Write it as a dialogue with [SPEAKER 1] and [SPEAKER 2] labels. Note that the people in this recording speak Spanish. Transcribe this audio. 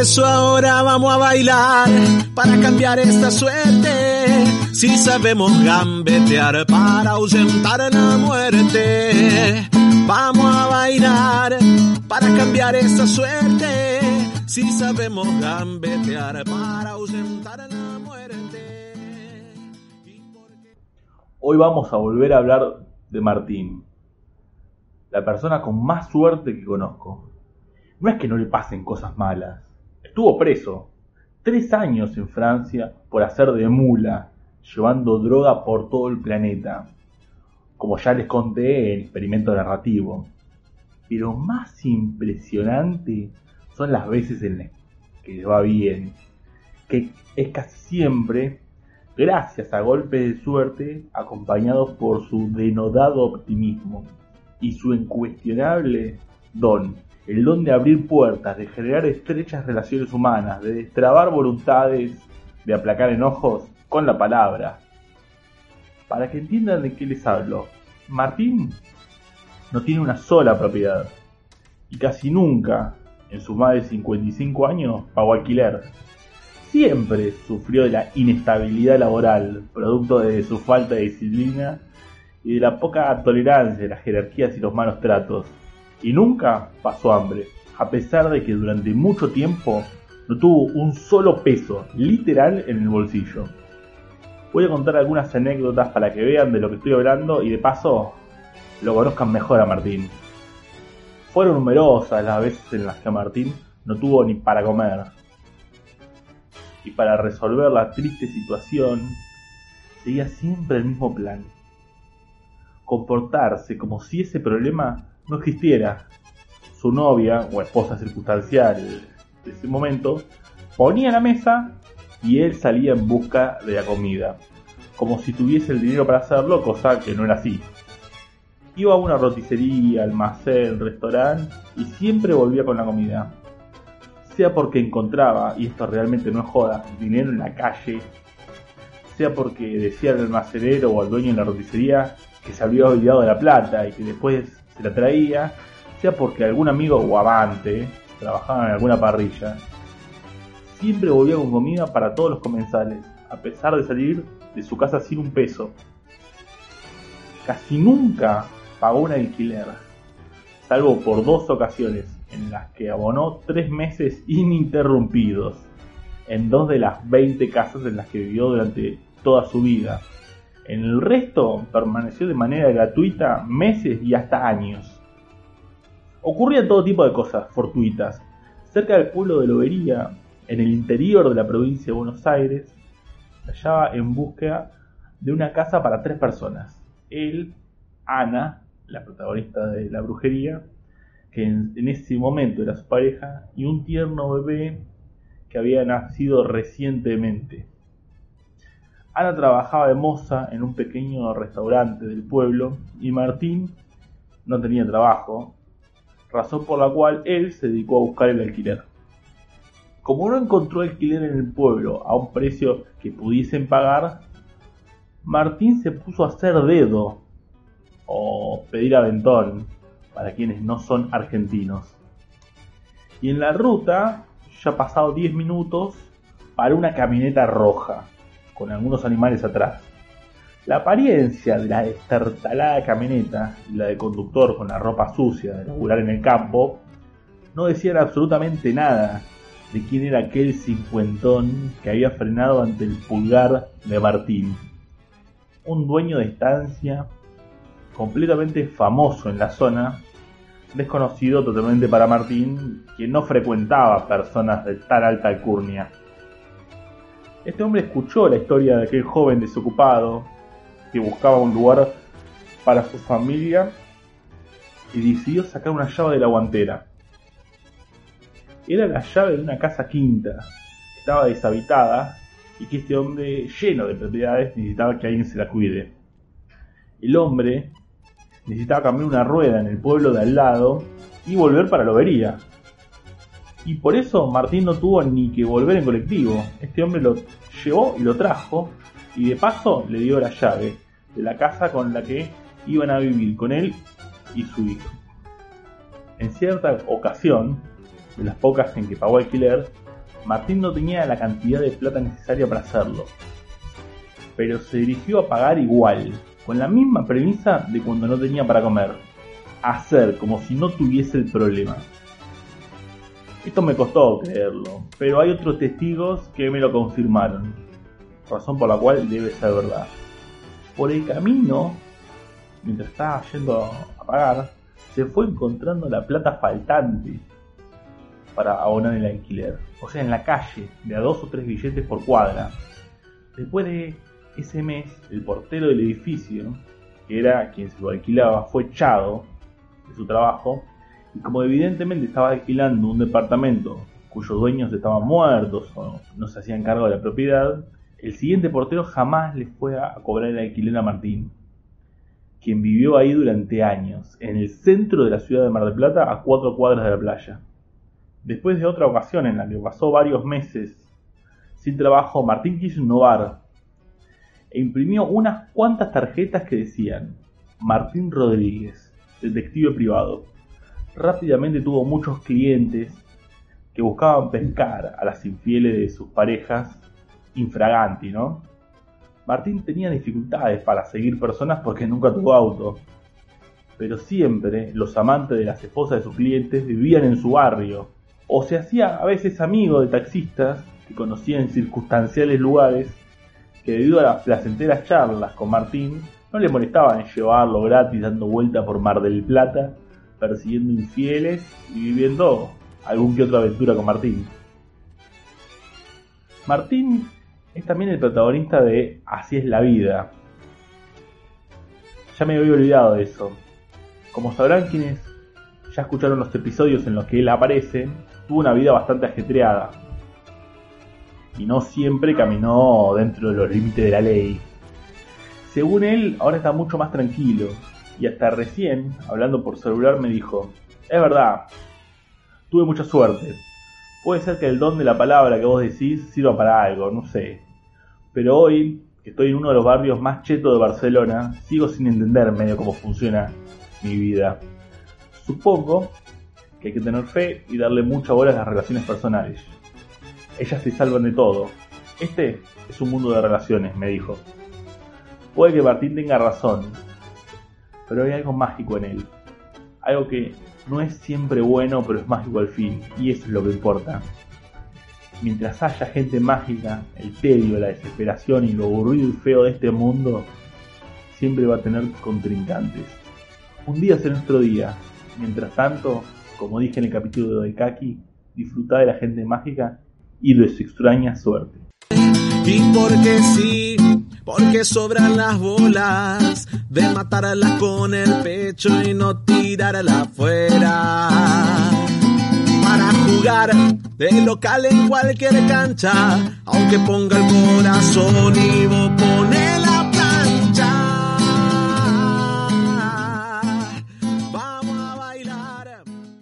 [SPEAKER 1] eso ahora vamos a bailar para cambiar esta suerte. Si sabemos gambetear para ausentar la muerte. Vamos a bailar para cambiar esta suerte. Si sabemos gambetear para ausentar la muerte.
[SPEAKER 2] Hoy vamos a volver a hablar de Martín, la persona con más suerte que conozco. No es que no le pasen cosas malas. Estuvo preso tres años en Francia por hacer de mula, llevando droga por todo el planeta, como ya les conté en experimento narrativo. Pero más impresionante son las veces en las que va bien, que es casi siempre gracias a golpes de suerte acompañados por su denodado optimismo y su incuestionable don, el don de abrir puertas, de generar estrechas relaciones humanas, de destrabar voluntades, de aplacar enojos con la palabra. Para que entiendan de qué les hablo, Martín no tiene una sola propiedad y casi nunca, en sus más de 55 años, pagó alquiler siempre sufrió de la inestabilidad laboral, producto de su falta de disciplina y de la poca tolerancia de las jerarquías y los malos tratos. Y nunca pasó hambre, a pesar de que durante mucho tiempo no tuvo un solo peso, literal, en el bolsillo. Voy a contar algunas anécdotas para que vean de lo que estoy hablando y de paso lo conozcan mejor a Martín. Fueron numerosas las veces en las que Martín no tuvo ni para comer, y para resolver la triste situación seguía siempre el mismo plan. Comportarse como si ese problema no existiera. Su novia o esposa circunstancial de ese momento ponía la mesa y él salía en busca de la comida, como si tuviese el dinero para hacerlo, cosa que no era así. Iba a una roticería, almacén, restaurante y siempre volvía con la comida sea porque encontraba, y esto realmente no es joda, dinero en la calle, sea porque decía al almacenero o al dueño en la roticería que se había olvidado de la plata y que después se la traía, sea porque algún amigo o amante trabajaba en alguna parrilla, siempre volvía con comida para todos los comensales, a pesar de salir de su casa sin un peso. Casi nunca pagó un alquiler, salvo por dos ocasiones en las que abonó tres meses ininterrumpidos en dos de las 20 casas en las que vivió durante toda su vida. En el resto permaneció de manera gratuita meses y hasta años. Ocurrían todo tipo de cosas fortuitas. Cerca del pueblo de Lobería, en el interior de la provincia de Buenos Aires, se hallaba en búsqueda de una casa para tres personas. Él, Ana, la protagonista de la brujería, que en, ese momento era su pareja, y un tierno bebé que había nacido recientemente. Ana trabajaba de moza en un pequeño restaurante del pueblo y Martín no tenía trabajo, razón por la cual él se dedicó a buscar el alquiler. Como no encontró alquiler en el pueblo a un precio que pudiesen pagar, Martín se puso a hacer dedo o pedir aventón para quienes no son argentinos. Y en la ruta, ya pasado 10 minutos, para una camioneta roja, con algunos animales atrás. La apariencia de la destartalada camioneta y la del conductor con la ropa sucia de laburar en el campo no decían absolutamente nada de quién era aquel cincuentón que había frenado ante el pulgar de Martín. Un dueño de estancia completamente famoso en la zona desconocido totalmente para Martín, quien no frecuentaba personas de tan alta alcurnia. Este hombre escuchó la historia de aquel joven desocupado que buscaba un lugar para su familia y decidió sacar una llave de la guantera. Era la llave de una casa quinta, estaba deshabitada y que este hombre lleno de propiedades necesitaba que alguien se la cuide. El hombre necesitaba cambiar una rueda en el pueblo de al lado y volver para Lobería. Y por eso Martín no tuvo ni que volver en colectivo. Este hombre lo llevó y lo trajo y de paso le dio la llave de la casa con la que iban a vivir con él y su hijo. En cierta ocasión, de las pocas en que pagó alquiler, Martín no tenía la cantidad de plata necesaria para hacerlo, pero se dirigió a pagar igual, con la misma premisa de cuando no tenía para comer, hacer como si no tuviese el problema. Esto me costó creerlo, pero hay otros testigos que me lo confirmaron, razón por la cual debe ser verdad. Por el camino, mientras estaba yendo a pagar, se fue encontrando la plata faltante para abonar el alquiler. O sea, en la calle, de a dos o tres billetes por cuadra. Después de ese mes, el portero del edificio, que era quien se lo alquilaba, fue echado de su trabajo y como evidentemente estaba alquilando un departamento cuyos dueños estaban muertos o no se hacían cargo de la propiedad, el siguiente portero jamás le fue a cobrar el alquiler a Martín, quien vivió ahí durante años, en el centro de la ciudad de Mar del Plata, a cuatro cuadras de la playa. Después de otra ocasión en la que pasó varios meses sin trabajo, Martín quiso innovar e imprimió unas cuantas tarjetas que decían Martín Rodríguez, detective privado. Rápidamente tuvo muchos clientes que buscaban pescar a las infieles de sus parejas infraganti, ¿no? Martín tenía dificultades para seguir personas porque nunca tuvo auto, pero siempre los amantes de las esposas de sus clientes vivían en su barrio, o se hacía a veces amigo de taxistas que conocía en circunstanciales lugares que debido a las placenteras charlas con Martín no le molestaban llevarlo gratis dando vuelta por Mar del Plata, persiguiendo infieles y viviendo algún que otra aventura con Martín. Martín es también el protagonista de Así es la vida. Ya me había olvidado de eso. Como sabrán quienes ya escucharon los episodios en los que él aparece, tuvo una vida bastante ajetreada. Y no siempre caminó dentro de los límites de la ley. Según él, ahora está mucho más tranquilo. Y hasta recién, hablando por celular, me dijo, es verdad, tuve mucha suerte. Puede ser que el don de la palabra que vos decís sirva para algo, no sé. Pero hoy, que estoy en uno de los barrios más chetos de Barcelona, sigo sin entender medio cómo funciona mi vida. Supongo que hay que tener fe y darle mucha bola a las relaciones personales. Ellas te salvan de todo. Este es un mundo de relaciones, me dijo. Puede que Martín tenga razón, pero hay algo mágico en él. Algo que no es siempre bueno, pero es mágico al fin, y eso es lo que importa. Mientras haya gente mágica, el tedio, la desesperación y lo aburrido y feo de este mundo, siempre va a tener contrincantes. Un día será nuestro día. Mientras tanto, como dije en el capítulo de Kaki, disfruta de la gente mágica y de su extraña suerte.
[SPEAKER 1] Porque sobran las bolas de matarla con el pecho y no tirarla afuera. Para jugar de local en cualquier cancha, aunque ponga el corazón y